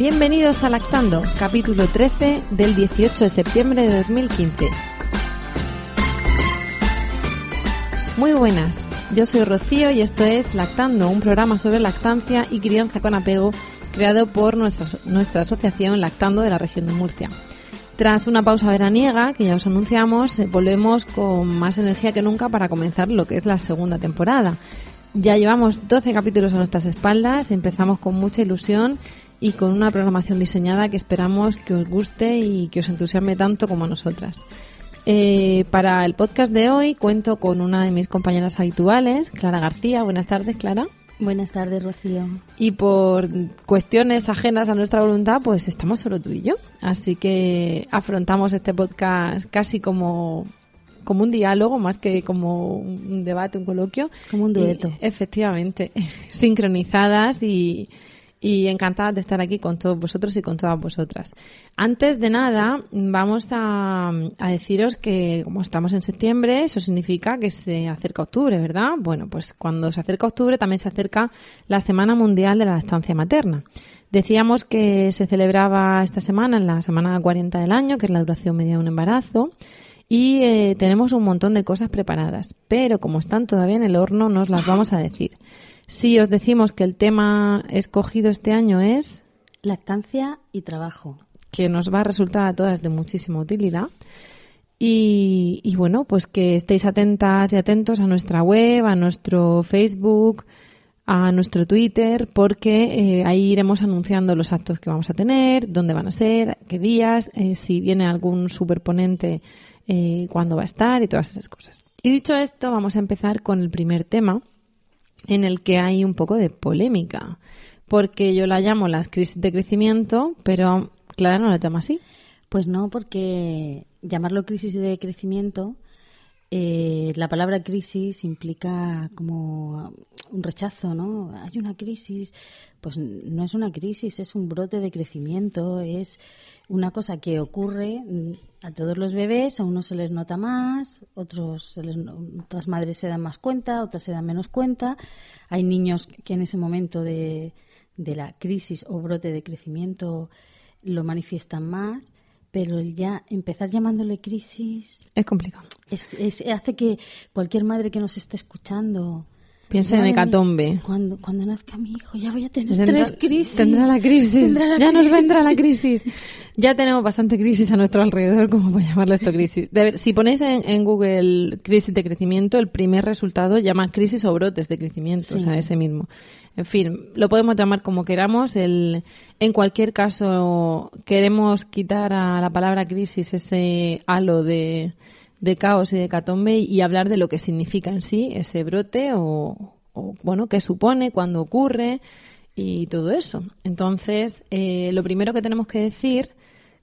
Bienvenidos a Lactando, capítulo 13 del 18 de septiembre de 2015. Muy buenas, yo soy Rocío y esto es Lactando, un programa sobre lactancia y crianza con apego creado por nuestra, asociación Lactando de la región de Murcia. Tras una pausa veraniega, que ya os anunciamos, eh, volvemos con más energía que nunca para comenzar lo que es la segunda temporada. Ya llevamos 12 capítulos a nuestras espaldas, empezamos con mucha ilusión y con una programación diseñada que esperamos que os guste y que os entusiasme tanto como a nosotras. Eh, para el podcast de hoy cuento con una de mis compañeras habituales, Clara García. Buenas tardes, Clara. Buenas tardes, Rocío. Y por cuestiones ajenas a nuestra voluntad, pues estamos solo tú y yo. Así que afrontamos este podcast casi como, como un diálogo, más que como un debate, un coloquio. Como un dueto. Y, efectivamente, sincronizadas y, y encantada de estar aquí con todos vosotros y con todas vosotras. Antes de nada, vamos a, deciros que como estamos en septiembre, eso significa que se acerca octubre, ¿verdad? Bueno, pues cuando se acerca octubre también se acerca la Semana Mundial de la Lactancia Materna. Decíamos que se celebraba esta semana, en la semana 40 del año, que es la duración media de un embarazo, y eh, tenemos un montón de cosas preparadas, pero como están todavía en el horno, nos las vamos a decir. Si os decimos que el tema escogido este año es lactancia y trabajo, que nos va a resultar a todas de muchísima utilidad. Y, y, bueno, pues que estéis atentas y atentos a nuestra web, a nuestro Facebook, a nuestro Twitter, porque eh, ahí iremos anunciando los actos que vamos a tener, dónde van a ser, qué días, eh, si viene algún superponente, eh, cuándo va a estar y todas esas cosas. Y dicho esto, vamos a empezar con el primer tema, en el que hay un poco de polémica, porque yo la llamo las crisis de crecimiento, pero Clara no la llama así. Pues no, porque llamarlo crisis de crecimiento, eh, la palabra crisis implica como un rechazo, ¿no? Hay una crisis, pues no es una crisis, es un brote de crecimiento, es una cosa que ocurre a todos los bebés, a unos se les nota más, otros se les, otras madres se dan más cuenta, otras se dan menos cuenta. Hay niños que en ese momento de, de la crisis o brote de crecimiento lo manifiestan más, pero el ya empezar llamándole crisis es complicado. Es, es, hace que cualquier madre que nos esté escuchando Piensa en hecatombe. Cuando, cuando nazca mi hijo ya voy a tener tres crisis. Tendrá la crisis. Tendrá la ya crisis. nos vendrá la crisis. Ya tenemos bastante crisis a nuestro alrededor, como para llamarlo esto crisis. Ver, si ponéis en, en, Google crisis de crecimiento, el primer resultado llama crisis o brotes de crecimiento, sí. o sea, ese mismo. En fin, lo podemos llamar como queramos. El, en cualquier caso, queremos quitar a la palabra crisis ese halo de, de caos y de catombe y hablar de lo que significa en sí ese brote o, o bueno, qué supone, cuándo ocurre y todo eso. Entonces, eh, lo primero que tenemos que decir,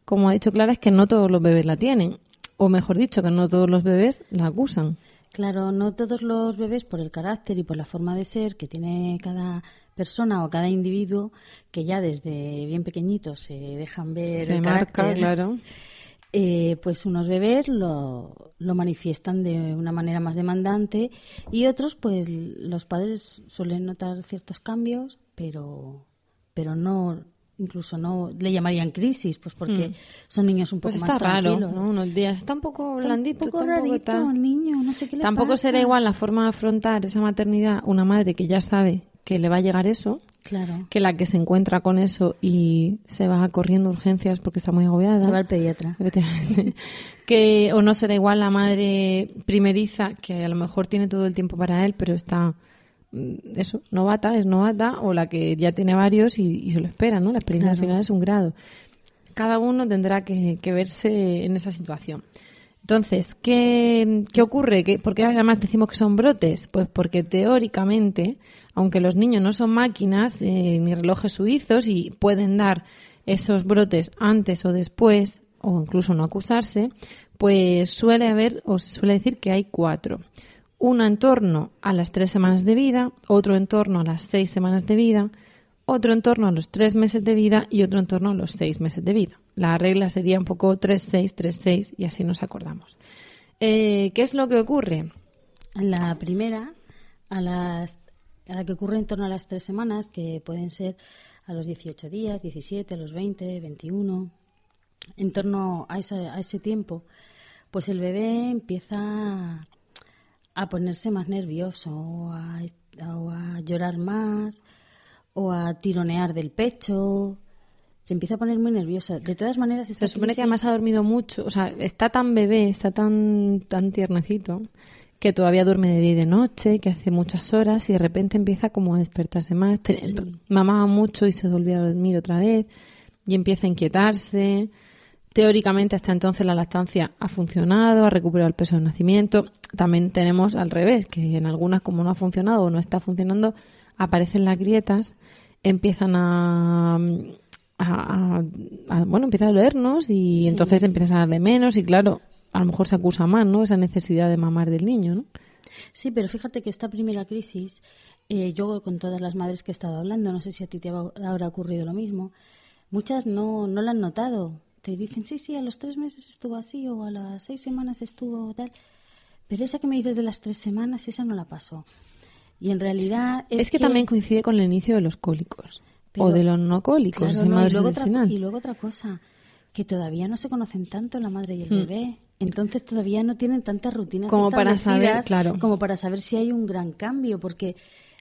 como ha dicho Clara, es que no todos los bebés la tienen. O mejor dicho, que no todos los bebés la acusan. Claro, no todos los bebés, por el carácter y por la forma de ser que tiene cada persona o cada individuo, que ya desde bien pequeñitos se dejan ver se el marca, carácter, claro. Eh, pues unos bebés lo, lo, manifiestan de una manera más demandante y otros, pues los padres suelen notar ciertos cambios, pero, pero no, incluso no le llamarían crisis, pues porque Mm. son niños un poco Pues más está raro, tranquilos. ¿no? Unos días está un poco blandito, un poco poco rarito tal. el niño, no sé qué le Tampoco pasa. será igual la forma de afrontar esa maternidad una madre que ya sabe que le va a llegar eso Claro. que la que se encuentra con eso y se va corriendo urgencias porque está muy agobiada. Se va al pediatra. Que o no será igual la madre primeriza que a lo mejor tiene todo el tiempo para él pero está mm, eso novata es novata o la que ya tiene varios y, y se lo espera no la experiencia al final es un grado cada uno tendrá que, que verse en esa situación. Entonces, ¿qué, qué ocurre? ¿Qué, ¿Por qué además decimos que son brotes? Pues porque teóricamente, aunque los niños no son máquinas eh, ni relojes suizos y pueden dar esos brotes antes o después, o incluso no acusarse, pues suele haber, o se suele decir que hay cuatro. Uno en torno a las tres semanas de vida, otro en torno a las seis semanas de vida, otro en torno a los tres meses de vida y otro en torno a los seis meses de vida. La regla sería un poco 3-6, 3-6 y así nos acordamos. Eh, ¿Qué es lo que ocurre? La primera, a, las, a la que ocurre en torno a las tres semanas, que pueden ser a los 18 días, 17, a los 20, 21, en torno a, esa- a ese tiempo, pues el bebé empieza a ponerse más nervioso a, o a llorar más o a tironear del pecho. Se empieza a poner muy nervioso. De todas maneras, esta Se supone que además ha dormido mucho, o sea, está tan bebé, está tan, tan tiernecito, que todavía duerme de día y de noche, que hace muchas horas y de repente empieza como a despertarse más. Mamaba mucho y se volvía a dormir otra vez y empieza a inquietarse. Teóricamente hasta entonces la lactancia ha funcionado, ha recuperado el peso del nacimiento. También tenemos al revés, que en algunas como no ha funcionado o no está funcionando, aparecen las grietas, empiezan a, a- a- a- bueno, empieza a dolernos y Sí. entonces empiezas a darle menos y claro, a lo mejor se acusa más, ¿no? Esa necesidad de mamar del niño, ¿no? Sí, pero fíjate que esta primera crisis, eh, yo con todas las madres que he estado hablando, no sé si a ti te habrá ocurrido lo mismo, muchas no, no la han notado. Te dicen, sí, sí, a los tres meses estuvo así o a las seis semanas estuvo tal. Pero esa que me dices de las tres semanas, esa no la pasó. Y en realidad es, Es, que, también coincide con el inicio de los cólicos Pero- o de los no cólicos, Claro, esa no, y, luego otra, y luego otra cosa, que todavía no se conocen tanto la madre y el Mm. bebé. Entonces todavía no tienen tantas rutinas Como para saber, claro. como para saber si hay un gran cambio, porque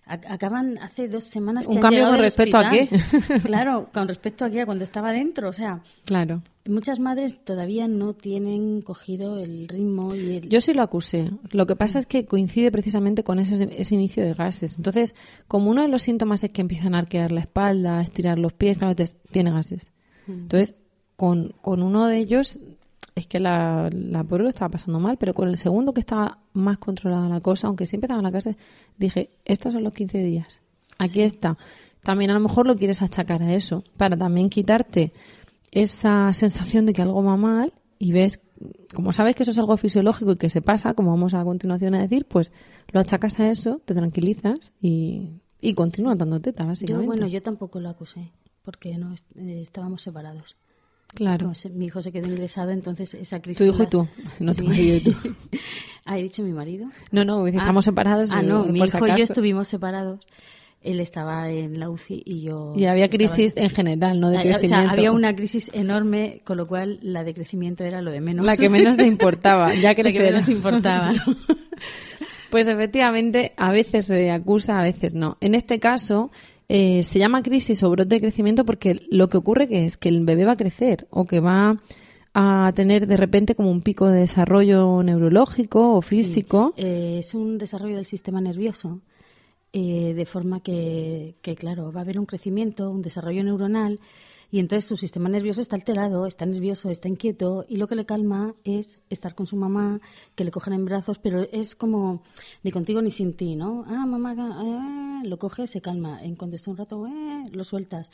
acaban hace dos semanas que ¿Un han cambio con respecto a qué? claro, con respecto a qué, cuando estaba dentro. O sea, Claro. muchas madres todavía no tienen cogido el ritmo y el... Yo sí lo acusé. Lo que pasa es que coincide precisamente con ese, ese inicio de gases. Entonces, como uno de los síntomas es que empiezan a arquear la espalda, a estirar los pies, claro, te- tiene gases. Entonces, con, con uno de ellos, es que la, la pobre lo estaba pasando mal, pero con el segundo que estaba más controlada la cosa, aunque sí empezaba la clase, dije, estos son los 15 días. Aquí está. También a lo mejor lo quieres achacar a eso, para también quitarte esa sensación de que algo va mal y ves, como sabes que eso es algo fisiológico y que se pasa, como vamos a continuación a decir, pues lo achacas a eso, te tranquilizas y, y continúas dando teta, yo, básicamente. bueno, yo tampoco lo acusé, porque no eh, estábamos separados. Claro. Se- mi hijo se quedó ingresado, entonces esa crisis... Tu hijo y tú, no tu Sí. marido y tú. ah, he dicho mi marido. No, no, estamos Ah, separados. Ah, no, mi hijo y yo estuvimos separados. Él estaba en la UCI y yo... Y había crisis en general, no de Ah, crecimiento. O sea, había una crisis enorme, con lo cual la de crecimiento era lo de menos. La que menos te importaba, ya La que menos importaba, ¿no? Pues efectivamente, a veces se acusa, a veces no. En este caso, eh, se llama crisis o brote de crecimiento porque lo que ocurre que es que el bebé va a crecer o que va a tener de repente como un pico de desarrollo neurológico o físico. Sí. Eh, es un desarrollo del sistema nervioso, eh, de forma que, que, claro, va a haber un crecimiento, un desarrollo neuronal, y entonces su sistema nervioso está alterado, está nervioso, está inquieto, y lo que le calma es estar con su mamá, que le cojan en brazos, pero es como ni contigo ni sin ti, ¿no? Ah, mamá, ah, lo coges, se calma. En cuanto esté un rato, eh, lo sueltas.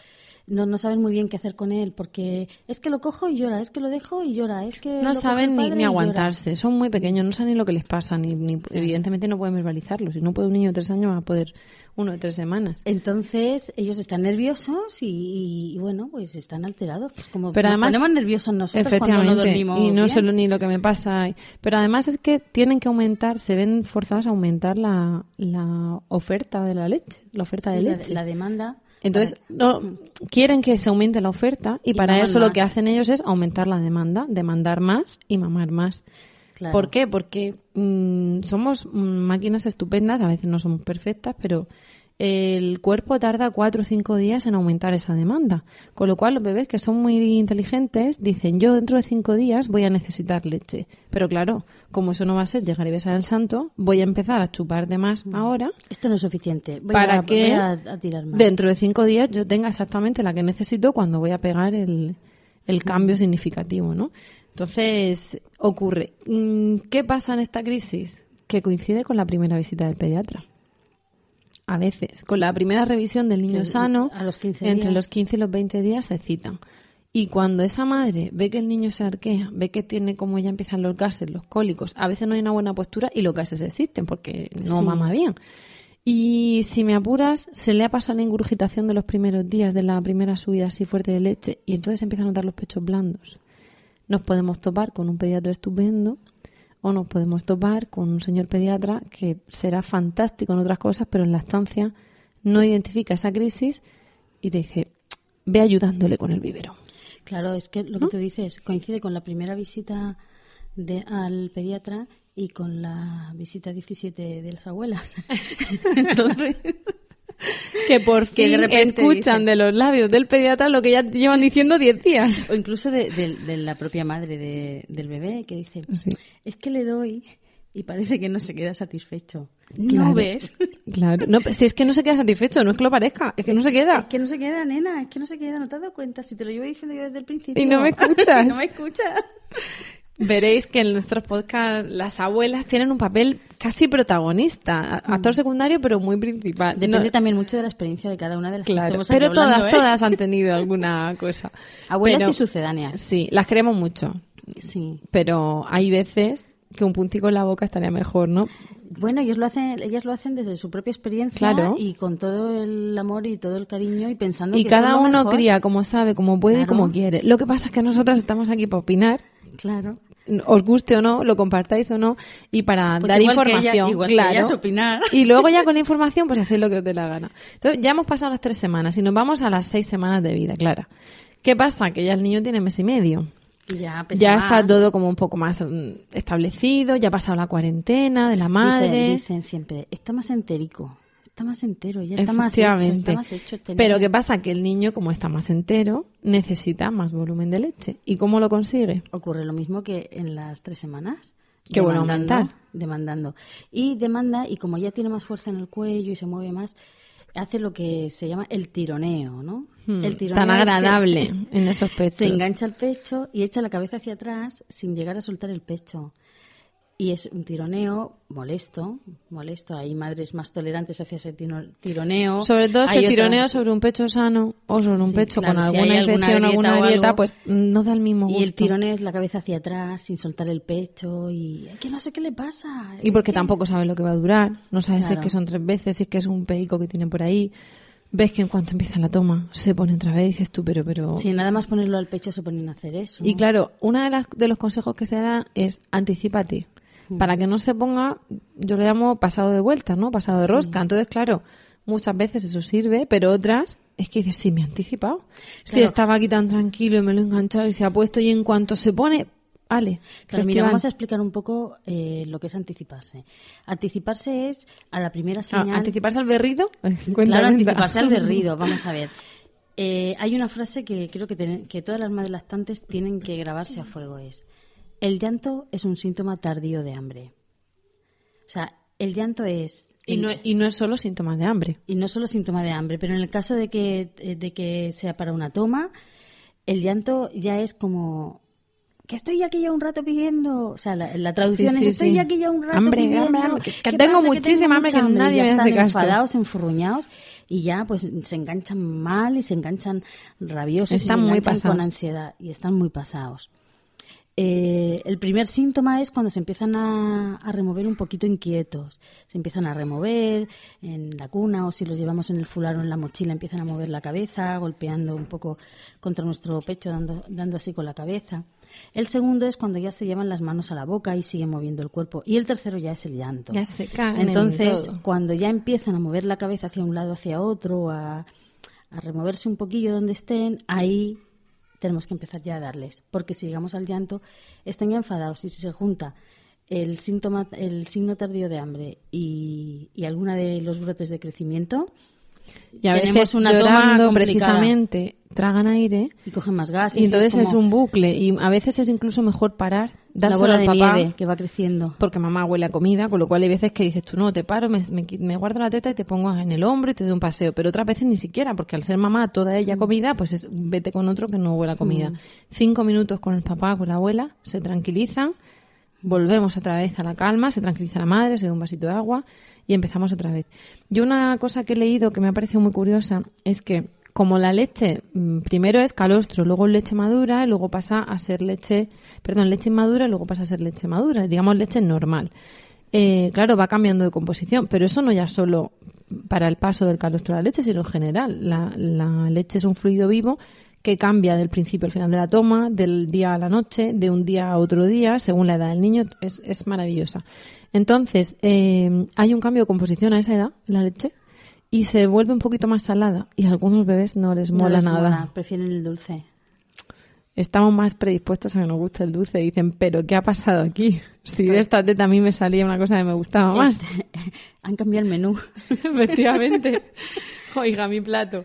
No, no sabes muy bien qué hacer con él, porque es que lo cojo y llora, es que lo dejo y llora, es que... lo No coge saben ni, ni aguantarse, son muy pequeños, no saben ni lo que les pasa, ni, ni- evidentemente no pueden verbalizarlo. Si no puede un niño de tres años, va a poder uno de tres semanas. Entonces ellos están nerviosos y, bueno, pues están alterados. Pues como Pero nos además, ponemos nerviosos nosotros cuando no dormimos y no bien. solo ni lo que me pasa. Pero además es que tienen que aumentar, se ven forzados a aumentar la, la oferta de la leche, la oferta Sí, de leche. la demanda. Entonces, no, quieren que se aumente la oferta y, Y para eso lo que hacen ellos es aumentar la demanda, demandar más y mamar más. Claro. ¿Por qué? Porque mm, somos mm, máquinas estupendas, a veces no somos perfectas, pero el cuerpo tarda cuatro o cinco días en aumentar esa demanda. Con lo cual, los bebés que son muy inteligentes dicen, yo dentro de cinco días voy a necesitar leche. Pero claro, como eso no va a ser llegar y besar al santo, voy a empezar a chupar de más ahora Esto no es suficiente. Voy para a, que voy a, a tirar más. dentro de cinco días yo tenga exactamente la que necesito cuando voy a pegar el, el cambio significativo, ¿no? Entonces, ocurre. Mm, ¿Qué pasa en esta crisis? Que coincide con la primera visita del pediatra. A veces, con la primera revisión del niño sano, a los 15 entre días. los 15 y los 20 días se citan. Y cuando esa madre ve que el niño se arquea, ve que tiene como ya empiezan los gases, los cólicos, a veces no hay una buena postura y los gases existen porque no Sí. mama bien. Y si me apuras, se le ha pasado la ingurgitación de los primeros días, de la primera subida así fuerte de leche, y entonces empiezan a notar los pechos blandos. Nos podemos topar con un pediatra estupendo o nos podemos topar con un señor pediatra que será fantástico en otras cosas, pero en la estancia no identifica esa crisis y te dice, ve ayudándole con el vivero. Claro, es que lo que tú dices coincide con la primera visita de, al pediatra y con la visita 17 de las abuelas. Entonces, Que por Que de fin escuchan dicen- de los labios del pediatra lo que ya llevan diciendo 10 días. o incluso de, de- de la propia madre de- del bebé que dice, Sí. es que le doy y parece que no se queda satisfecho. Claro. ¿No ves? Claro, no, pero si es que no se queda satisfecho, no es que lo parezca, es que no se Es queda. que no se queda, nena, es que no se queda, no te has dado cuenta. Si te lo llevo diciendo yo desde el principio. Y no me escuchas. No me escuchas. Veréis que en nuestros podcasts las abuelas tienen un papel casi protagonista, actor secundario pero muy principal. Depende No- también mucho de la experiencia de cada una de las que Claro, estemos aquí pero hablando, todas, ¿eh? todas han tenido alguna cosa. Abuelas Pero- y sucedáneas. Sí, las queremos mucho, Sí. pero hay veces que un puntico en la boca estaría mejor, ¿no? Bueno, ellos lo hacen, ellas lo hacen desde su propia experiencia Claro. y con todo el amor y todo el cariño y pensando Y que cada es lo uno mejor. cría como sabe, como puede y como quiere. Lo que pasa es que nosotras estamos aquí para opinar, Claro. os guste o no, lo compartáis o no, y para Pues dar igual que información. ella- igual que claro. ellas opinar. Y luego ya con la información, pues hacéis lo que os dé la gana. Entonces, ya hemos pasado las tres semanas y nos vamos a las seis semanas de vida, Clara. ¿Qué pasa? Que ya el niño tiene mes y medio. Ya más. está todo como un poco más mm, establecido, ya ha pasado la cuarentena de la madre. Dicen, dicen siempre, está más enterico, está más entero, ya está más hecho, está más hecho. este Pero. ¿qué pasa? Que el niño, como está más entero, necesita más volumen de leche. ¿Y cómo lo consigue? Ocurre lo mismo que en las tres semanas. Que Demandando, aumentar. Demandando. Y demanda, y como ya tiene más fuerza en el cuello y se mueve más, hace lo que se llama el tironeo, ¿no? Hmm, el tironeo Tan es que agradable en esos pechos. Se engancha el pecho y echa la cabeza hacia atrás sin llegar a soltar el pecho. Y es un tironeo molesto, molesto. Hay madres más tolerantes hacia ese tironeo. Sobre todo si Hay el otras- tironeo sobre un pecho sano o sobre un Sí, pecho claro, con si alguna infección alguna grieta, pues mm, no da el mismo gusto. Y el tironeo es la cabeza hacia atrás, sin soltar el pecho, y "Es que no sé qué le pasa. Y porque Es que-". tampoco sabe lo que va a durar. No sabe si es que son tres veces, si es que es un peico que tiene por ahí. Ves que en cuanto empieza la toma, se pone otra vez y dices tú, pero, pero... Si nada más ponerlo al pecho se ponen a hacer eso. Y claro, uno de, las- de los consejos que se da es anticipate. Para que no se ponga, yo le llamo pasado de vuelta, ¿no? Pasado de rosca. Entonces, claro, muchas veces eso sirve, pero otras es que dices, sí, me he anticipado. Si Claro. estaba aquí tan tranquilo y me lo he enganchado y se ha puesto y en cuanto se pone, vale. Claro, mira, vamos a explicar un poco eh, lo que es anticiparse. Anticiparse es a la primera Ah, señal. ¿Anticiparse al berrido? Claro, anticiparse al berrido. Vamos a ver. Eh, hay una frase que creo que, ten- que todas las madres lactantes tienen que grabarse a fuego. Es, el llanto es un síntoma tardío de hambre. O sea, el llanto es... Y no, y no es solo síntomas de hambre. y no solo síntoma de hambre, pero en el caso de que, de que sea para una toma, el llanto ya es como que estoy aquí ya un rato pidiendo, o sea, la, la traducción Sí, sí, es estoy sí. aquí ya un rato Hambre, pidiendo, hambre, hambre, que- que ¿qué tengo muchísima hambre, que nadie ya me hace están caso. enfadados, enfurruñados y ya pues se enganchan mal y se enganchan rabiosos Están y se muy enganchan pasados. con ansiedad y están muy pasados. Eh, el primer síntoma es cuando se empiezan a, a remover un poquito inquietos. Se empiezan a remover en la cuna o si los llevamos en el fular o en la mochila empiezan a mover la cabeza, golpeando un poco contra nuestro pecho, dando, dando así con la cabeza. El segundo es cuando ya se llevan las manos a la boca y siguen moviendo el cuerpo. Y el tercero ya es el llanto. Ya se en Entonces, cuando ya empiezan a mover la cabeza hacia un lado, hacia otro, a, a removerse un poquillo donde estén, ahí tenemos que empezar ya a darles. Porque si llegamos al llanto, están ya enfadados y si se junta el síntoma, el signo tardío de hambre y, y alguna de los brotes de crecimiento, Y a Tenemos veces una toma llorando complicada. precisamente tragan aire Y cogen más gas. y entonces es, como un bucle y a veces es incluso mejor parar, dárselo bola de papá nieve que va creciendo. porque mamá huele a comida, con lo cual hay veces que dices tú no, te paro, me, me qui- me guardo la teta y te pongo en el hombro y te doy un paseo, pero otras veces ni siquiera, porque al ser mamá toda Mm. ella comida, pues es- vete con otro que no huele a comida. Cinco minutos con el papá, con la abuela, se tranquilizan, volvemos otra vez a la calma, se tranquiliza la madre, se da un vasito de agua y empezamos otra vez. Yo una cosa que he leído que me ha parecido muy curiosa es que como la leche mm, primero es calostro, luego leche madura y luego pasa a ser leche, perdón, leche inmadura y luego pasa a ser leche madura, digamos leche normal. Eh, claro, va cambiando de composición, pero eso no ya solo para el paso del calostro a la leche, sino en general. La, la leche es un fluido vivo que cambia del principio al final de la toma, del día a la noche, de un día a otro día, según la edad del niño. Es, es maravillosa. Entonces, eh, hay un cambio de composición a esa edad, la leche, y se vuelve un poquito más salada. Y a algunos bebés no les No mola les nada. mola, prefieren el dulce. Estamos más predispuestos a que nos guste el dulce. Dicen, pero ¿qué ha pasado aquí? Si de esta teta a mí me salía una cosa que me gustaba más. Este, han cambiado el menú. Efectivamente. Oiga, mi plato.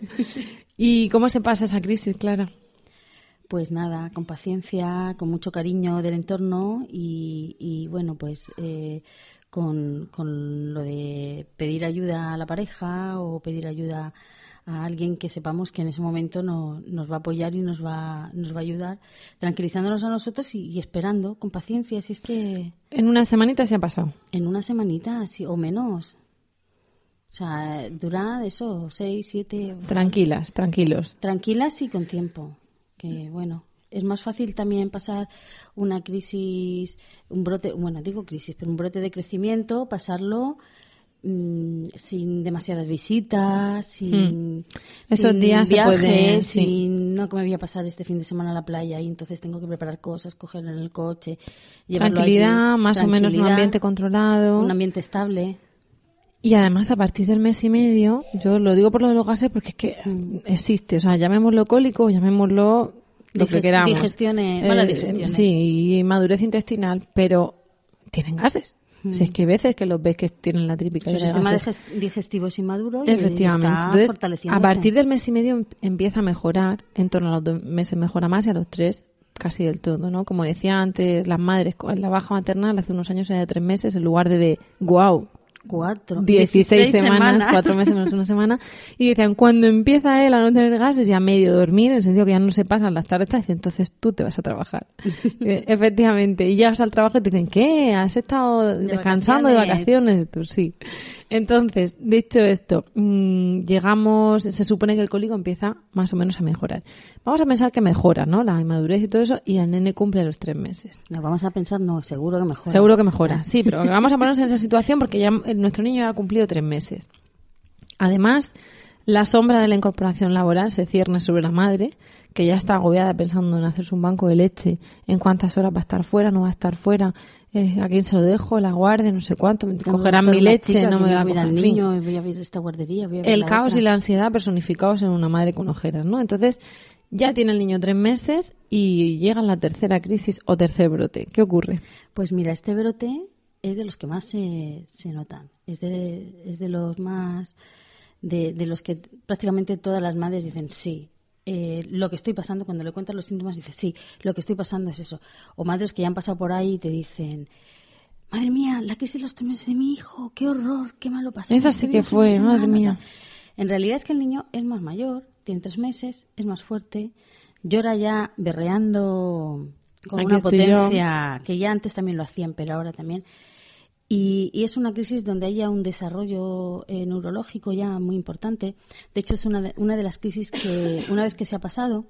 ¿Y cómo se pasa esa crisis, Clara? Pues nada, con paciencia, con mucho cariño del entorno y, y, bueno, pues eh, con, con lo de pedir ayuda a la pareja o pedir ayuda a alguien que sepamos que en ese momento no, nos va a apoyar y nos va, nos va a ayudar, tranquilizándonos a nosotros y, y esperando con paciencia. Si es que En una semanita se ha pasado. en una semanita así, o menos. O sea, dura eso, seis, siete. Tranquilas, tranquilos. tranquilas y con tiempo. Que bueno, es más fácil también pasar una crisis, un brote, bueno, digo crisis, pero un brote de crecimiento, pasarlo mm, sin demasiadas visitas, sin, Hmm. Esos sin días se viajes, sí. sin no que me voy a pasar este fin de semana a la playa y entonces tengo que preparar cosas, cogerlo en el coche, llevarlo Tranquilidad, allí. más o menos un ambiente controlado. un ambiente estable. Y además, a partir del mes y medio, yo lo digo por lo de los gases porque es que Mm. existe. O sea, llamémoslo cólico, llamémoslo lo que queramos. digestiones, malas Eh, digestiones. Sí, y madurez intestinal, pero tienen gases. Si es que hay veces que los ves que tienen la típica de sistema gases. diges- digestivo es inmaduro y Efectivamente. está Entonces, a partir del mes y medio em- empieza a mejorar, en torno a los dos meses mejora más y a los tres casi del todo, ¿no? Como decía antes, las madres con la baja maternal hace unos años era de tres meses en lugar de de, wow, Cuatro. 16 semanas, cuatro meses menos una semana, y decían, cuando empieza él a no tener gases y a medio dormir, en el sentido que ya no se pasan las tardes, dicen, entonces tú te vas a trabajar. Eh, Efectivamente, y llegas al trabajo y te dicen, ¿qué? ¿Has estado descansando de vacaciones?" vacaciones? Tú, sí. Entonces, dicho esto, mm, llegamos, se supone que el cólico empieza más o menos a mejorar. Vamos a pensar que mejora, ¿no? La inmadurez y todo eso, y el nene cumple los tres meses. No, vamos a pensar, no, seguro que mejora. Seguro que mejora, sí, pero vamos a ponernos en esa situación porque ya nuestro niño ya ha cumplido tres meses. Además, la sombra de la incorporación laboral se cierne sobre la madre, que ya está agobiada pensando en hacerse un banco de leche, en cuántas horas va a estar fuera, no va a estar fuera, eh, a quién se lo dejo, la guarde, no sé cuánto, me cogerán mi leche, chica no me voy la fin. niño, voy a ver esta guardería, voy a ver El la caos otra. y la ansiedad personificados en una madre con ojeras, ¿no? Entonces, ya tiene el niño tres meses y llega la tercera crisis o tercer brote. ¿Qué ocurre? Pues mira, este brote es de los que más se, se notan. Es de, es de los más. De, de los que prácticamente todas las madres dicen sí. Eh, lo que estoy pasando, cuando le cuentas los síntomas, dices sí, lo que estoy pasando es eso. O madres que ya han pasado por ahí y te dicen. Madre mía, la crisis de los tres meses de mi hijo, qué horror, qué malo pasó. Esa sí que fue, madre mía. En realidad es que el niño es más mayor, tiene tres meses, es más fuerte, llora ya berreando con Aquí una yo. potencia que ya antes también lo hacían, pero ahora también. Y, y es una crisis donde haya un desarrollo eh, neurológico ya muy importante. De hecho, es una de, una de las crisis que, una vez que se ha pasado,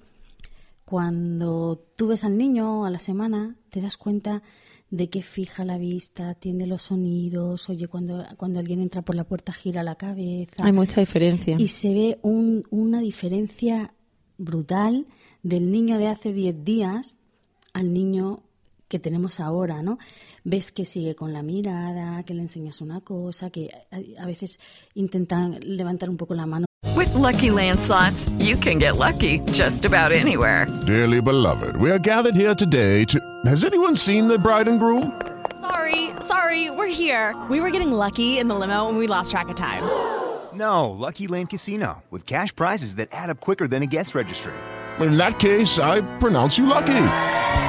cuando tú ves al niño a la semana, te das cuenta de que fija la vista, atiende los sonidos, oye, cuando, cuando alguien entra por la puerta gira la cabeza. Hay mucha diferencia. Y se ve un- una diferencia brutal del niño de hace 10 días al niño que tenemos ahora, ¿no? Ves que sigue con la mirada, que le enseñas una cosa, que a, a veces intentan levantar un poco la mano. With Lucky Land slots, you can get lucky just about anywhere. Dearly beloved, we are gathered here today to. Has anyone seen the bride and groom? Sorry, sorry, we're here. We were getting lucky in the limo and we lost track of time. No, Lucky Land Casino, with cash prizes that add up quicker than a guest registry. In that case, I pronounce you lucky.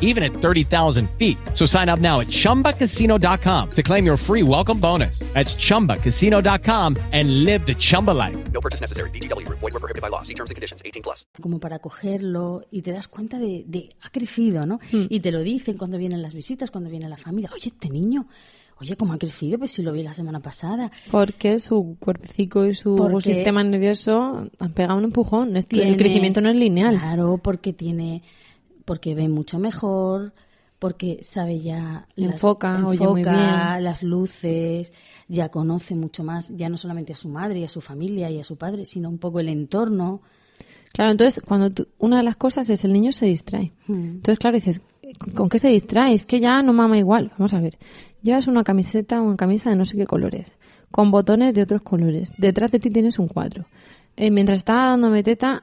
even at 30,000 feet. So sign up now at ChumbaCasino.com to claim your free welcome bonus. That's ChumbaCasino.com and live the Chumba life. No purchase necessary. BGW. Void were prohibited by law. See terms and conditions. 18 plus. Como para cogerlo y te das cuenta de, de ha crecido, ¿no? Hmm. Y te lo dicen cuando vienen las visitas, cuando viene la familia. Oye, este niño... Oye, ¿cómo ha crecido? Pues si lo vi la semana pasada. Porque su cuerpecico y su Porque sistema nervioso han pegado un empujón. Tiene- el crecimiento no es lineal. Claro, porque tiene, porque ve mucho mejor, porque sabe ya las- Enfoca, oye muy enfoca bien. las luces, ya conoce mucho más, ya no solamente a su madre y a su familia y a su padre, sino un poco el entorno. Claro, entonces, cuando tú- una de las cosas es el niño se distrae. Hmm. Entonces, claro, dices, ¿con, qué se distrae? Es que ya no mama igual. Vamos a ver. Llevas una camiseta o una camisa de no sé qué colores, con botones de otros colores. Detrás de ti tienes un cuadro. Eh, mientras estaba dándome teta,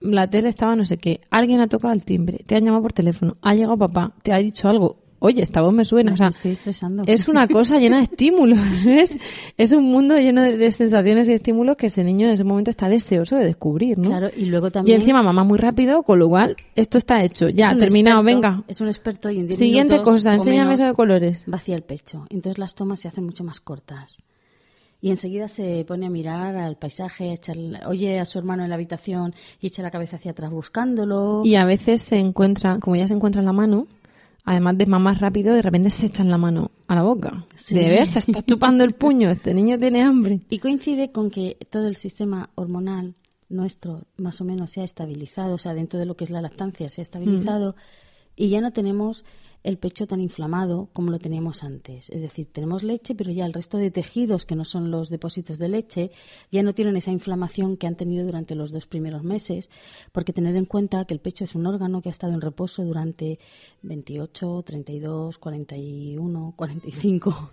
la tele estaba no sé qué. Alguien ha tocado el timbre, te han llamado por teléfono, ha llegado papá, te ha dicho algo. Oye, esta voz me suena. O sea, estoy estresando. es una cosa llena de estímulos. Es, es un mundo lleno de, de sensaciones y estímulos que ese niño en ese momento está deseoso de descubrir, ¿no? Claro, y luego Y también... encima mamá muy rápido, con lo cual esto está hecho. Ya, es terminado, experto- venga. Es un experto y en 10 Siguiente minutos cosa, enséñame eso de colores. Vacía el pecho. Entonces las tomas se hacen mucho más cortas. Y enseguida se pone a mirar al paisaje, oye a su hermano en la habitación y echa la cabeza hacia atrás buscándolo. Y a veces se encuentra, como ya se encuentra en la mano, además de mamá rápido, de repente se echan la mano a la boca. Sí. De ver, se está chupando el puño, este niño tiene hambre. Y coincide con que todo el sistema hormonal nuestro más o menos se ha estabilizado, o sea, dentro de lo que es la lactancia se ha estabilizado y ya no tenemos el pecho tan inflamado como lo teníamos antes. Es decir, tenemos leche, pero ya el resto de tejidos, que no son los depósitos de leche, ya no tienen esa inflamación que han tenido durante los dos primeros meses, porque tener en cuenta que el pecho es un órgano que ha estado en reposo durante 28, 32, 41, 45,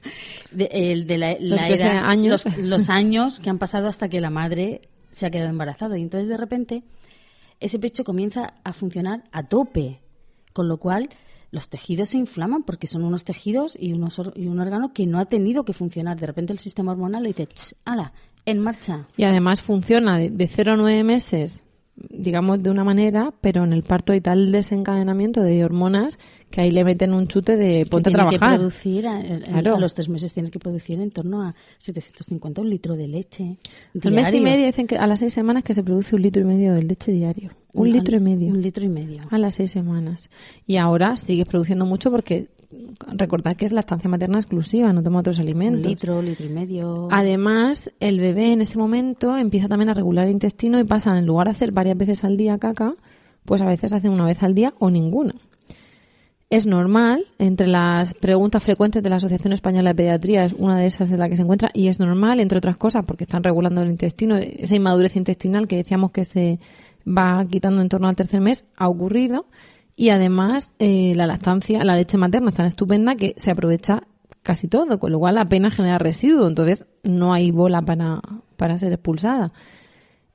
de, el de la, Los la que edad- sean años. los- los años que han pasado hasta que la madre se ha quedado embarazada. Y entonces, de repente, ese pecho comienza a funcionar a tope, con lo cual los tejidos se inflaman porque son unos tejidos y, unos, y un órgano que no ha tenido que funcionar. De repente el sistema hormonal le dice, "Ch, ¡hala! En marcha. Y además funciona de, de 0 a 9 meses, digamos de una manera, pero en el parto hay tal desencadenamiento de hormonas que ahí le meten un chute de Que ponte a tiene que trabajar. producir, a, a- Claro. a los tres meses tiene que producir en torno a 750 un litro de leche. Al mes y medio dicen que a las seis semanas que se produce un litro y medio de leche diario. Un litro y medio. Un litro y medio. A las seis semanas. Y ahora sigues produciendo mucho porque recordad que es la estancia materna exclusiva, no toma otros Un alimentos. litro, litro y medio. Además, el bebé en ese momento empieza también a regular el intestino y pasa, en lugar de hacer varias veces al día caca, pues a veces hace una vez al día o ninguna. Es normal, entre las preguntas frecuentes de la Asociación Española de Pediatría, es una de esas en la que se encuentra, y es normal, entre otras cosas, porque están regulando el intestino, esa inmadurez intestinal que decíamos que se va quitando en torno al tercer mes, ha ocurrido, y además eh, la lactancia, la leche materna es tan estupenda que se aprovecha casi todo, con lo cual apenas genera residuo, entonces no hay bola para, para ser expulsada.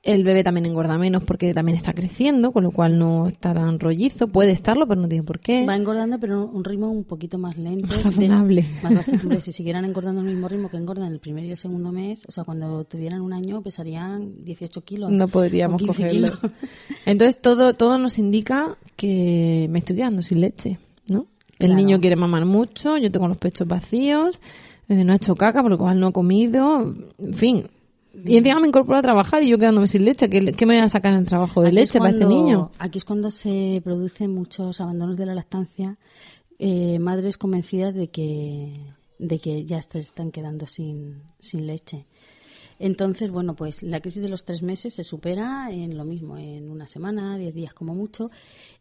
El bebé también engorda menos porque también está creciendo, con lo cual no está tan rollizo. Puede estarlo, pero no tiene por qué. Va engordando, pero un ritmo un poquito más lento. Más de- razonable. más razonable. Si siguieran engordando el mismo ritmo que engordan el primer y el segundo mes, o sea, cuando tuvieran un año pesarían 18 kilos. No o podríamos 15 cogerlos. kilos. Entonces todo, todo nos indica que me estoy quedando sin leche, ¿no? El Claro. niño quiere mamar mucho, yo tengo los pechos vacíos, eh, no ha hecho caca, por lo cual no ha comido, en fin. Y encima me incorporo a trabajar y yo quedándome sin leche. ¿Qué, qué me voy a sacar en el trabajo de Aquí leche para este niño? Aquí es cuando se producen muchos abandonos de la lactancia, eh, madres convencidas de que, de que ya se están quedando sin, sin leche. Entonces, bueno, pues la crisis de los tres meses se supera en lo mismo, en una semana, diez días como mucho,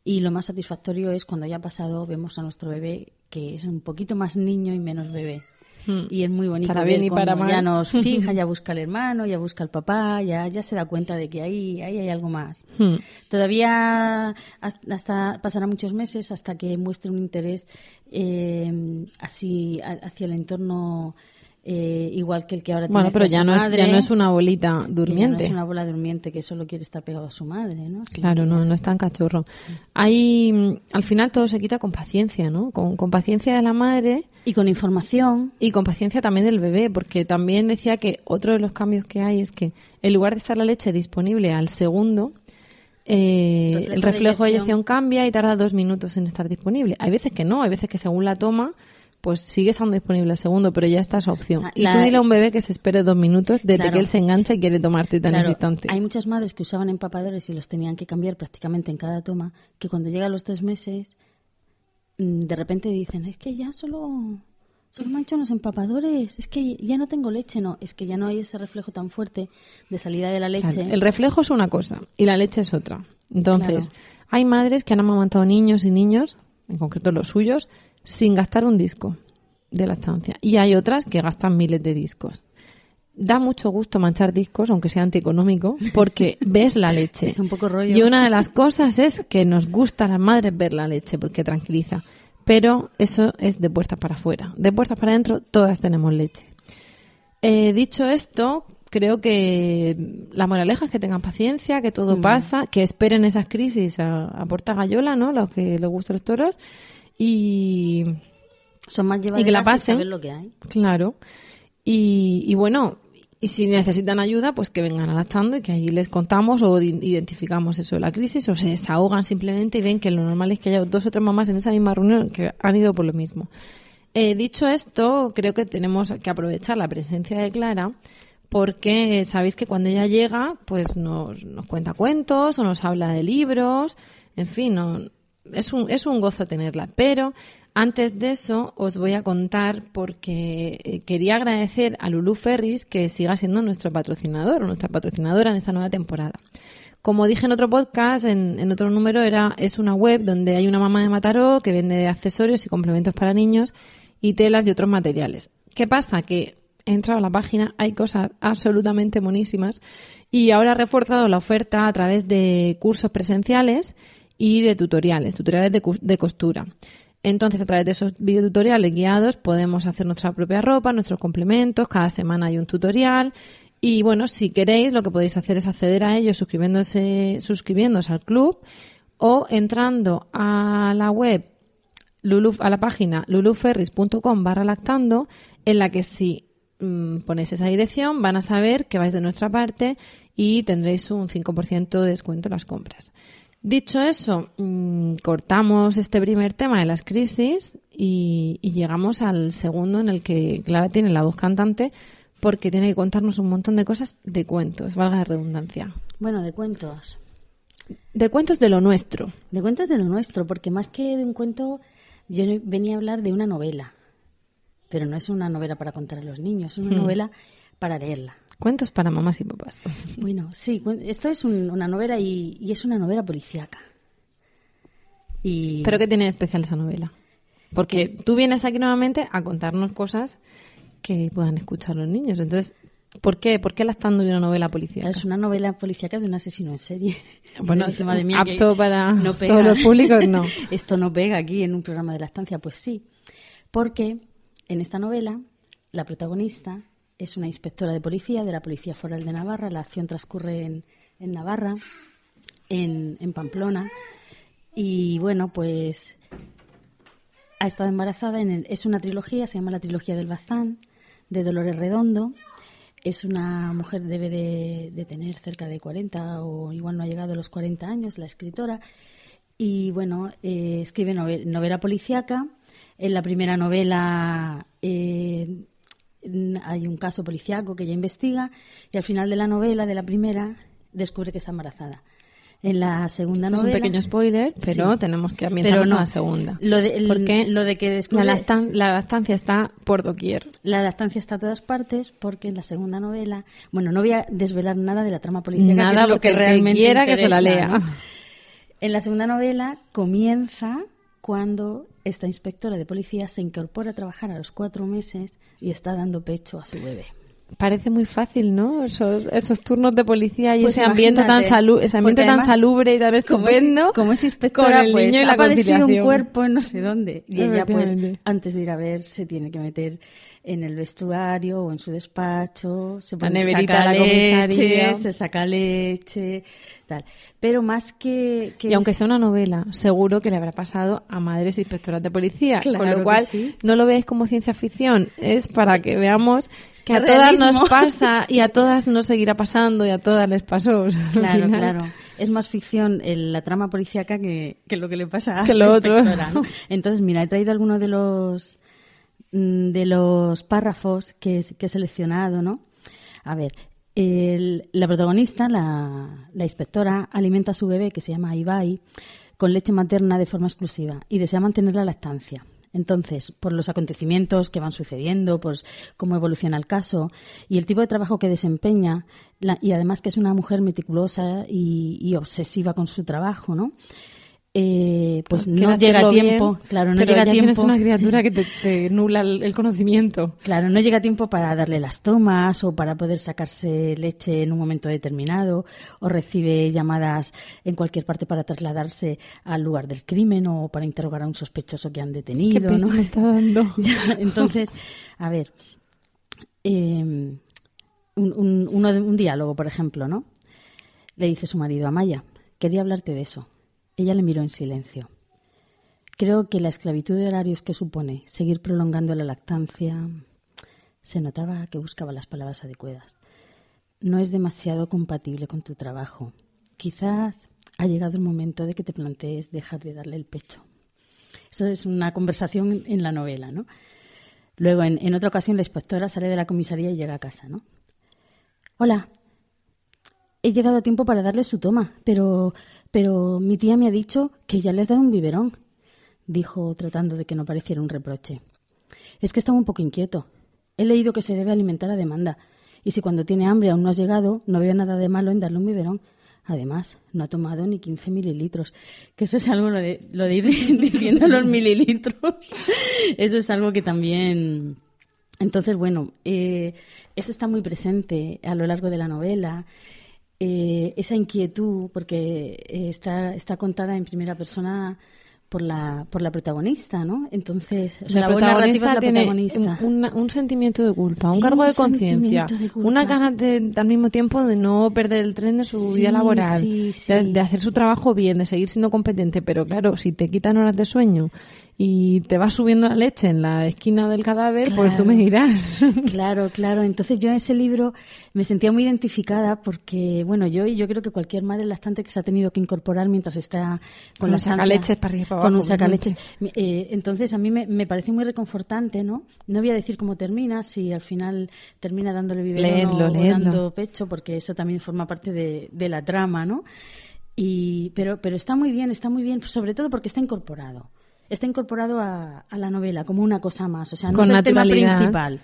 y lo más satisfactorio es cuando ya ha pasado, vemos a nuestro bebé que es un poquito más niño y menos bebé. Hmm. Y es muy bonito. Para bien y para mal. Ya nos fija, ya busca al hermano, ya busca al papá, ya, ya se da cuenta de que ahí, ahí hay algo más. Hmm. Todavía hasta, hasta- pasará muchos meses hasta que muestre un interés eh, así hacia el entorno eh, igual que el que ahora tiene Bueno, pero hacia ya no, es, ya no es una bolita que ya no durmiente. es una bola durmiente que solo quiere estar pegado a su madre, ¿no? Claro, no, no es tan cachorro. Hay, mm, al final todo se quita con paciencia, ¿no? Con, con paciencia de la madre. Y con información. Y con paciencia también del bebé, porque también decía que otro de los cambios que hay es que en lugar de estar la leche disponible al segundo, eh, Reflejo el de reflejo de eyección. eyección cambia y tarda dos minutos en estar disponible. Hay veces que no, hay veces que según la toma, pues sigue estando disponible al segundo, pero ya está esa opción. La- y tú dile a un bebé que se espere dos minutos desde Claro. que él se engancha y quiere tomar teta en Claro, ese instante. Hay muchas madres que usaban empapadores y los tenían que cambiar prácticamente en cada toma, que cuando llega a los tres meses, mm, de repente dicen, es que ya solo, solo mancho los empapadores, es que ya no tengo leche, no, es que ya no hay ese reflejo tan fuerte de salida de la leche. Claro, el reflejo es una cosa y la leche es otra. Entonces, hay madres que han amamantado niños y niños, en concreto los suyos, sin gastar un disco de lactancia. Y hay otras que gastan miles de discos. Da mucho gusto manchar discos, aunque sea antieconómico, porque ves la leche. Es un poco rollo. Y una de las cosas es que nos gusta a las madres ver la leche, porque tranquiliza. Pero eso es de puertas para afuera. De puertas para adentro, todas tenemos leche. Eh, dicho esto, creo que la moraleja es que tengan paciencia, que todo Mm. pasa, que esperen esas crisis a, a porta gallola, ¿no? Los que les gustan los toros. Y, Son más y que la llevaderas pasen. saber lo que hay. Claro. Y, y bueno, y si necesitan ayuda, pues que vengan adaptando y que ahí les contamos o identificamos eso de la crisis o se desahogan simplemente y ven que lo normal es que haya dos o tres mamás en esa misma reunión que han ido por lo mismo. Eh, dicho esto, creo que tenemos que aprovechar la presencia de Clara porque sabéis que cuando ella llega, pues nos, nos cuenta cuentos o nos habla de libros, en fin, no, es, un, es un gozo tenerla. Pero antes de eso os voy a contar porque eh, quería agradecer a Lulu Ferris que siga siendo nuestro patrocinador o nuestra patrocinadora en esta nueva temporada. Como dije en otro podcast, en, en otro número, era, es una web donde hay una mamá de Mataró que vende accesorios y complementos para niños y telas y otros materiales. ¿Qué pasa? Que he entrado a la página, hay cosas absolutamente monísimas y ahora ha reforzado la oferta a través de cursos presenciales y de tutoriales, tutoriales de, costura. Entonces, a través de esos videotutoriales guiados podemos hacer nuestra propia ropa, nuestros complementos, cada semana hay un tutorial y bueno, si queréis lo que podéis hacer es acceder a ellos suscribiéndose, suscribiéndose al club o entrando a la web a la página luluferris.com barra lactando, en la que si mm, ponéis esa dirección van a saber que vais de nuestra parte y tendréis un 5% de descuento en las compras. Dicho eso, mm, cortamos este primer tema de las crisis y, y llegamos al segundo en el que Clara tiene la voz cantante porque tiene que contarnos un montón de cosas de cuentos, valga la redundancia. Bueno, de cuentos. De cuentos de lo nuestro. De cuentos de lo nuestro, porque más que de un cuento, yo venía a hablar de una novela. Pero no es una novela para contar a los niños, es una Hmm. novela para leerla. Cuentos para mamás y papás. Bueno, sí, esto es un- una novela y, y es una novela policíaca. Y ¿Pero qué tiene de especial esa novela? Porque tú vienes aquí nuevamente a contarnos cosas que puedan escuchar los niños. Entonces, ¿por qué, ¿por qué lactando de una novela policíaca? es una novela policíaca de un asesino en serie. Bueno, Dice, madre mía, apto para no todos los públicos, no. Esto no pega aquí en un programa de lactancia, pues sí. Porque en esta novela la protagonista es una inspectora de policía de la Policía Foral de Navarra. La acción transcurre en, en Navarra, en, en Pamplona. Y bueno, pues ha estado embarazada. En el- es una trilogía, se llama la trilogía del Bazán, de Dolores Redondo. Es una mujer, debe de, tener cerca de 40 o igual no ha llegado a los 40 años, la escritora. Y bueno, eh, escribe nove- novela policíaca. En la primera novela eh, hay un caso policíaco que ella investiga y al final de la novela, de la primera, descubre que está embarazada. En la segunda Esto es un novela... pequeño spoiler, pero Sí. tenemos que ambientarnos no. a la segunda. Lo de, el- Porque lo de que descubre... la, lactan- la lactancia está por doquier. La lactancia está a todas partes porque en la segunda novela, bueno, no voy a desvelar nada de la trama policial, Nada, que es lo que realmente quiera que se la interesa, lea. ¿no? En la segunda novela comienza cuando esta inspectora de policía se incorpora a trabajar a los cuatro meses y está dando pecho a su bebé. Parece muy fácil, ¿no? Esos, esos turnos de policía y Pues ese ambiente tan salu ese ambiente tan salubre y tan estupendo. como es con inspectora, el pues niño y ha la aparecido un cuerpo en no sé dónde. Y ella, pues, antes de ir a ver, se tiene que meter en el vestuario o en su despacho, se pone saca la comisaría. leche, se saca leche, tal. Pero más que... que Y aunque es- sea una novela, seguro que le habrá pasado a madres inspectoras de policía. con Claro lo que cual, sí. no lo veáis como ciencia ficción, es para que veamos que a todas nos pasa y a todas nos seguirá pasando y a todas les pasó. O sea, al Claro, claro. Es más ficción el- la trama policíaca que, que lo que le pasa a Que lo otro. inspectora, ¿no? Entonces, mira, he traído algunos de los mm, de los párrafos que, que he seleccionado, ¿no? A ver, el- la protagonista, la, la inspectora, alimenta a su bebé, que se llama Ibai, con leche materna de forma exclusiva y desea mantener la lactancia. Entonces, por los acontecimientos que van sucediendo, pues cómo evoluciona el caso y el tipo de trabajo que desempeña, la- y además que es una mujer meticulosa y, y obsesiva con su trabajo, ¿no? Eh, pues no llega a tiempo, bien, claro, no pero llega ya tienes tiempo. una criatura que te, te nubla el, el conocimiento. Claro, no llega tiempo para darle las tomas o para poder sacarse leche en un momento determinado o recibe llamadas en cualquier parte para trasladarse al lugar del crimen o para interrogar a un sospechoso que han detenido. Qué pena ¿no? me está dando. Ya, entonces, a ver, eh, un, un- uno un diálogo, por ejemplo, ¿no? Le dice su marido a Maya, quería hablarte de eso. Ella le miró en silencio. Creo que la esclavitud de horarios que supone seguir prolongando la lactancia se notaba que buscaba las palabras adecuadas. No es demasiado compatible con tu trabajo. Quizás ha llegado el momento de que te plantees dejar de darle el pecho. Eso es una conversación en- la novela, ¿no? Luego, en, en otra ocasión, la inspectora sale de la comisaría y llega a casa, ¿no? Hola. He llegado a tiempo para darle su toma, pero, pero mi tía me ha dicho que ya le has dado un biberón, dijo tratando de que no pareciera un reproche. Es que estaba un poco inquieto. He leído que se debe alimentar a demanda, y si cuando tiene hambre aún no has llegado, no veo nada de malo en darle un biberón. Además, no ha tomado ni 15 mililitros, que eso es algo lo de, lo de ir diciendo los mililitros. Eso es algo que también... Entonces, bueno, eh, eso está muy presente a lo largo de la novela. Eh, esa inquietud, porque eh, está, está contada en primera persona por la, por la protagonista, ¿no? Entonces, o sea, la, es la tiene protagonista. un, sentimiento de culpa, un Tiene cargo un de conciencia, una ganas de, al mismo tiempo de no perder el tren de su Sí, vida laboral, sí, sí. De, de hacer su trabajo bien, de seguir siendo competente, pero claro, si te quitan horas de sueño y te vas subiendo la leche en la esquina del cadáver, pues tú me dirás. Claro, claro. Entonces yo en ese libro me sentía muy identificada porque, bueno, yo y yo creo que cualquier madre lactante que se ha tenido que incorporar mientras está Con la un sacaleches para arriba para Con un abajo, sacaleches. Eh, entonces a mí me, me parece muy reconfortante, ¿no? No voy a decir cómo termina, si al final termina dándole biberón o, dando pecho, porque eso también forma parte de, de la trama, ¿no? Y, pero, pero está muy bien, está muy bien, sobre todo porque está incorporado. Está incorporado a, a la novela como una cosa más, o sea, no Con es el tema principal.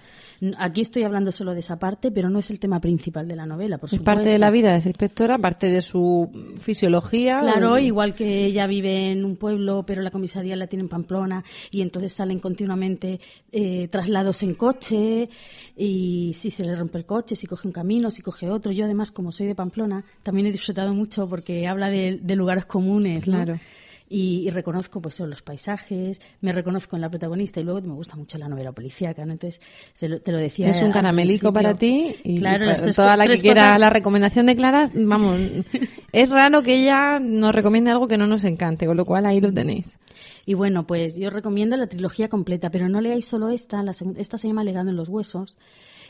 Aquí estoy hablando solo de esa parte, pero no es el tema principal de la novela, por Es parte de la vida de esa inspectora, parte de su fisiología. Claro, o- igual que ella vive en un pueblo, pero la comisaría la tiene en Pamplona y entonces salen continuamente eh, traslados en coche y si se le rompe el coche, si coge un camino, si coge otro. Yo además, como soy de Pamplona, también he disfrutado mucho porque habla de, de lugares comunes, ¿no? Claro. Y, y reconozco pues son los paisajes, me reconozco en la protagonista y luego me gusta mucho la novela policíaca, ¿no? Entonces se lo- te lo decía. Es un caramelico para ti y claro, para tres toda la que tres quiera cosas- la recomendación de Clara, vamos, es raro que ella nos recomiende algo que no nos encante, con lo cual ahí lo tenéis. Y bueno, pues yo recomiendo la trilogía completa, pero no leáis solo esta, la esta se llama Legado en los Huesos.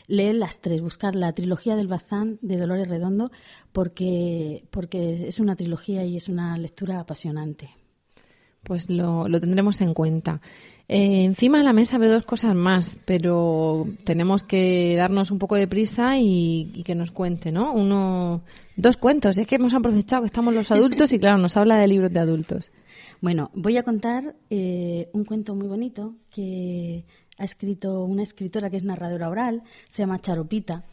Leed las tres, buscar la trilogía del Bazán de Dolores Redondo, porque, porque es una trilogía y es una lectura apasionante. Pues lo, lo tendremos en cuenta. Eh, encima de la mesa veo dos cosas más, pero tenemos que darnos un poco de prisa y, que nos cuente, ¿no? Uno, dos cuentos. Es que hemos aprovechado que estamos los adultos y claro, nos habla de libros de adultos. Bueno, voy a contar eh, un cuento muy bonito que ha escrito una escritora que es narradora oral, se llama Charopita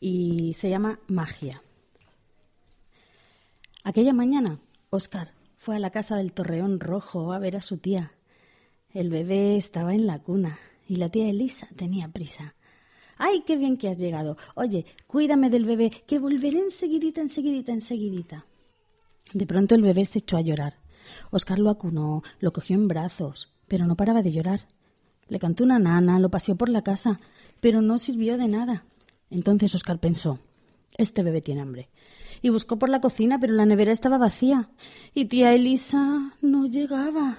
y se llama Magia. Aquella mañana, Oscar fue a la casa del Torreón Rojo a ver a su tía. El bebé estaba en la cuna y la tía Elisa tenía prisa. ¡Ay, qué bien que has llegado! Oye, cuídame del bebé, que volveré enseguidita, enseguidita, enseguidita. De pronto el bebé se echó a llorar. Oscar lo acunó, lo cogió en brazos, pero no paraba de llorar. Le cantó una nana, lo paseó por la casa, pero no sirvió de nada. Entonces Oscar pensó, este bebé tiene hambre. Y buscó por la cocina, pero la nevera estaba vacía. Y tía Elisa no llegaba.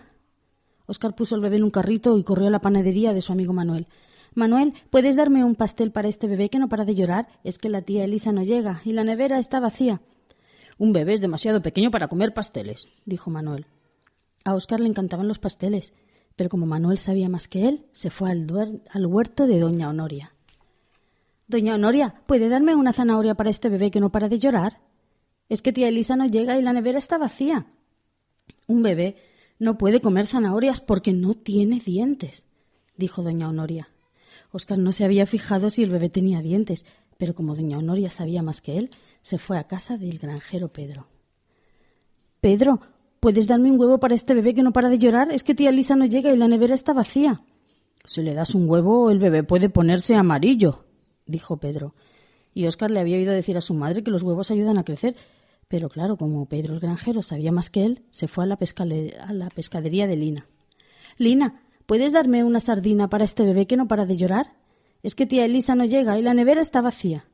Oscar puso el bebé en un carrito y corrió a la panadería de su amigo Manuel. Manuel, ¿puedes darme un pastel para este bebé que no para de llorar? Es que la tía Elisa no llega y la nevera está vacía. Un bebé es demasiado pequeño para comer pasteles, dijo Manuel. A Oscar le encantaban los pasteles, pero como Manuel sabía más que él, se fue al, al huerto de doña Honoria. Doña Honoria, ¿puede darme una zanahoria para este bebé que no para de llorar? Es que tía Elisa no llega y la nevera está vacía. Un bebé no puede comer zanahorias porque no tiene dientes, dijo doña Honoria. Oscar no se había fijado si el bebé tenía dientes, pero como doña Honoria sabía más que él, se fue a casa del granjero Pedro. Pedro, ¿puedes darme un huevo para este bebé que no para de llorar? Es que tía Lisa no llega y la nevera está vacía. Si le das un huevo, el bebé puede ponerse amarillo, dijo Pedro. Y Oscar le había oído decir a su madre que los huevos ayudan a crecer. Pero claro, como Pedro el granjero sabía más que él, se fue a la, a la pescadería de Lina. Lina, ¿Puedes darme una sardina para este bebé que no para de llorar? Es que tía Elisa no llega y la nevera está vacía.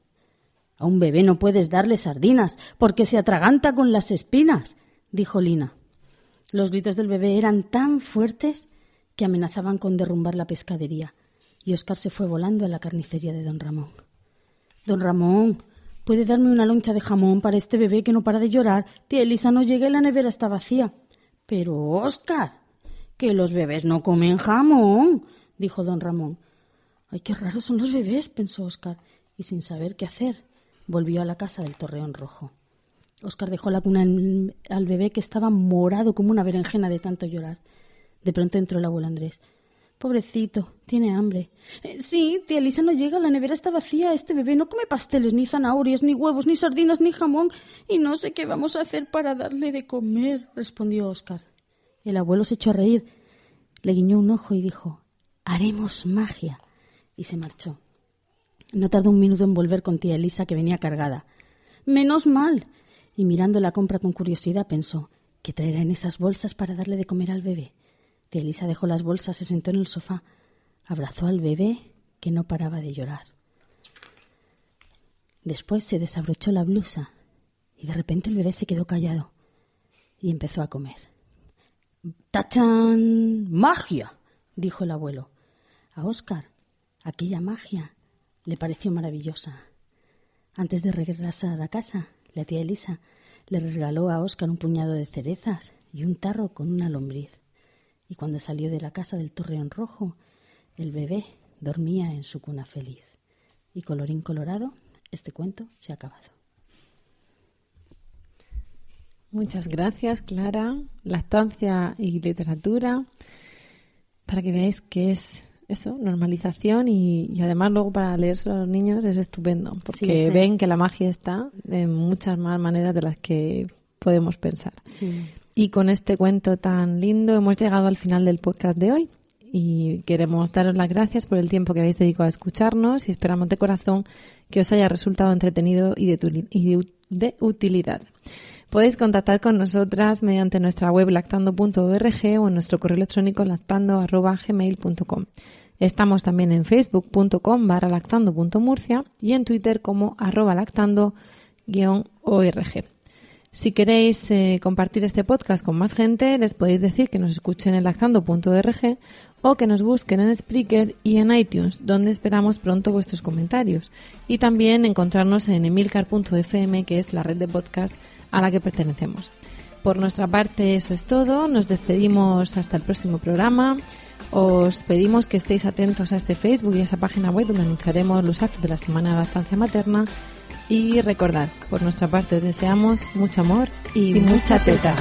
A un bebé no puedes darle sardinas, porque se atraganta con las espinas, dijo Lina. Los gritos del bebé eran tan fuertes que amenazaban con derrumbar la pescadería, y Oscar se fue volando a la carnicería de don Ramón. Don Ramón, ¿puede darme una loncha de jamón para este bebé que no para de llorar? Tía Elisa no llega y la nevera está vacía. Pero, Oscar, que los bebés no comen jamón, dijo don Ramón. Ay, qué raros son los bebés, pensó Oscar, y sin saber qué hacer, volvió a la casa del torreón rojo. Oscar dejó la cuna al bebé que estaba morado como una berenjena de tanto llorar. De pronto entró el abuelo Andrés. Pobrecito, tiene hambre. Eh, sí, tía Elisa no llega, la nevera está vacía. Este bebé no come pasteles, ni zanahorias, ni huevos, ni sardinas, ni jamón. Y no sé qué vamos a hacer para darle de comer, respondió Oscar. El abuelo se echó a reír, le guiñó un ojo y dijo Haremos magia. y se marchó. No tardó un minuto en volver con tía Elisa, que venía cargada. Menos mal. Y mirando la compra con curiosidad pensó ¿Qué traerá en esas bolsas para darle de comer al bebé? Tía Elisa dejó las bolsas, se sentó en el sofá, abrazó al bebé, que no paraba de llorar. Después se desabrochó la blusa y de repente el bebé se quedó callado y empezó a comer. ¡Tachan! ¡Magia! dijo el abuelo. A Oscar aquella magia le pareció maravillosa. Antes de regresar a casa, la tía Elisa le regaló a Oscar un puñado de cerezas y un tarro con una lombriz. Y cuando salió de la casa del torreón rojo, el bebé dormía en su cuna feliz. Y colorín colorado, este cuento se ha acabado. Muchas gracias, Clara. Lactancia y literatura. Para que veáis que es eso, normalización y, además luego para leerse a los niños es estupendo, porque ven que la magia está de muchas más maneras de las que podemos pensar. Y con este cuento tan lindo hemos llegado al final del podcast de hoy y queremos daros las gracias por el tiempo que habéis dedicado a escucharnos y esperamos de corazón que os haya resultado entretenido y de, utilidad. Podéis contactar con nosotras mediante nuestra web lactando.org o en nuestro correo electrónico lactando.gmail.com. Estamos también en facebook.com barra lactando.murcia y en Twitter como arroba lactando-org. Si queréis eh, compartir este podcast con más gente, les podéis decir que nos escuchen en lactando.org o que nos busquen en Spreaker y en iTunes, donde esperamos pronto vuestros comentarios. Y también encontrarnos en emilcar.fm, que es la red de podcast a la que pertenecemos. Por nuestra parte eso es todo. Nos despedimos hasta el próximo programa. Os pedimos que estéis atentos a este Facebook y a esa página web donde anunciaremos los actos de la Semana de Estancia Materna. Y recordad, por nuestra parte os deseamos mucho amor y, mucha teta.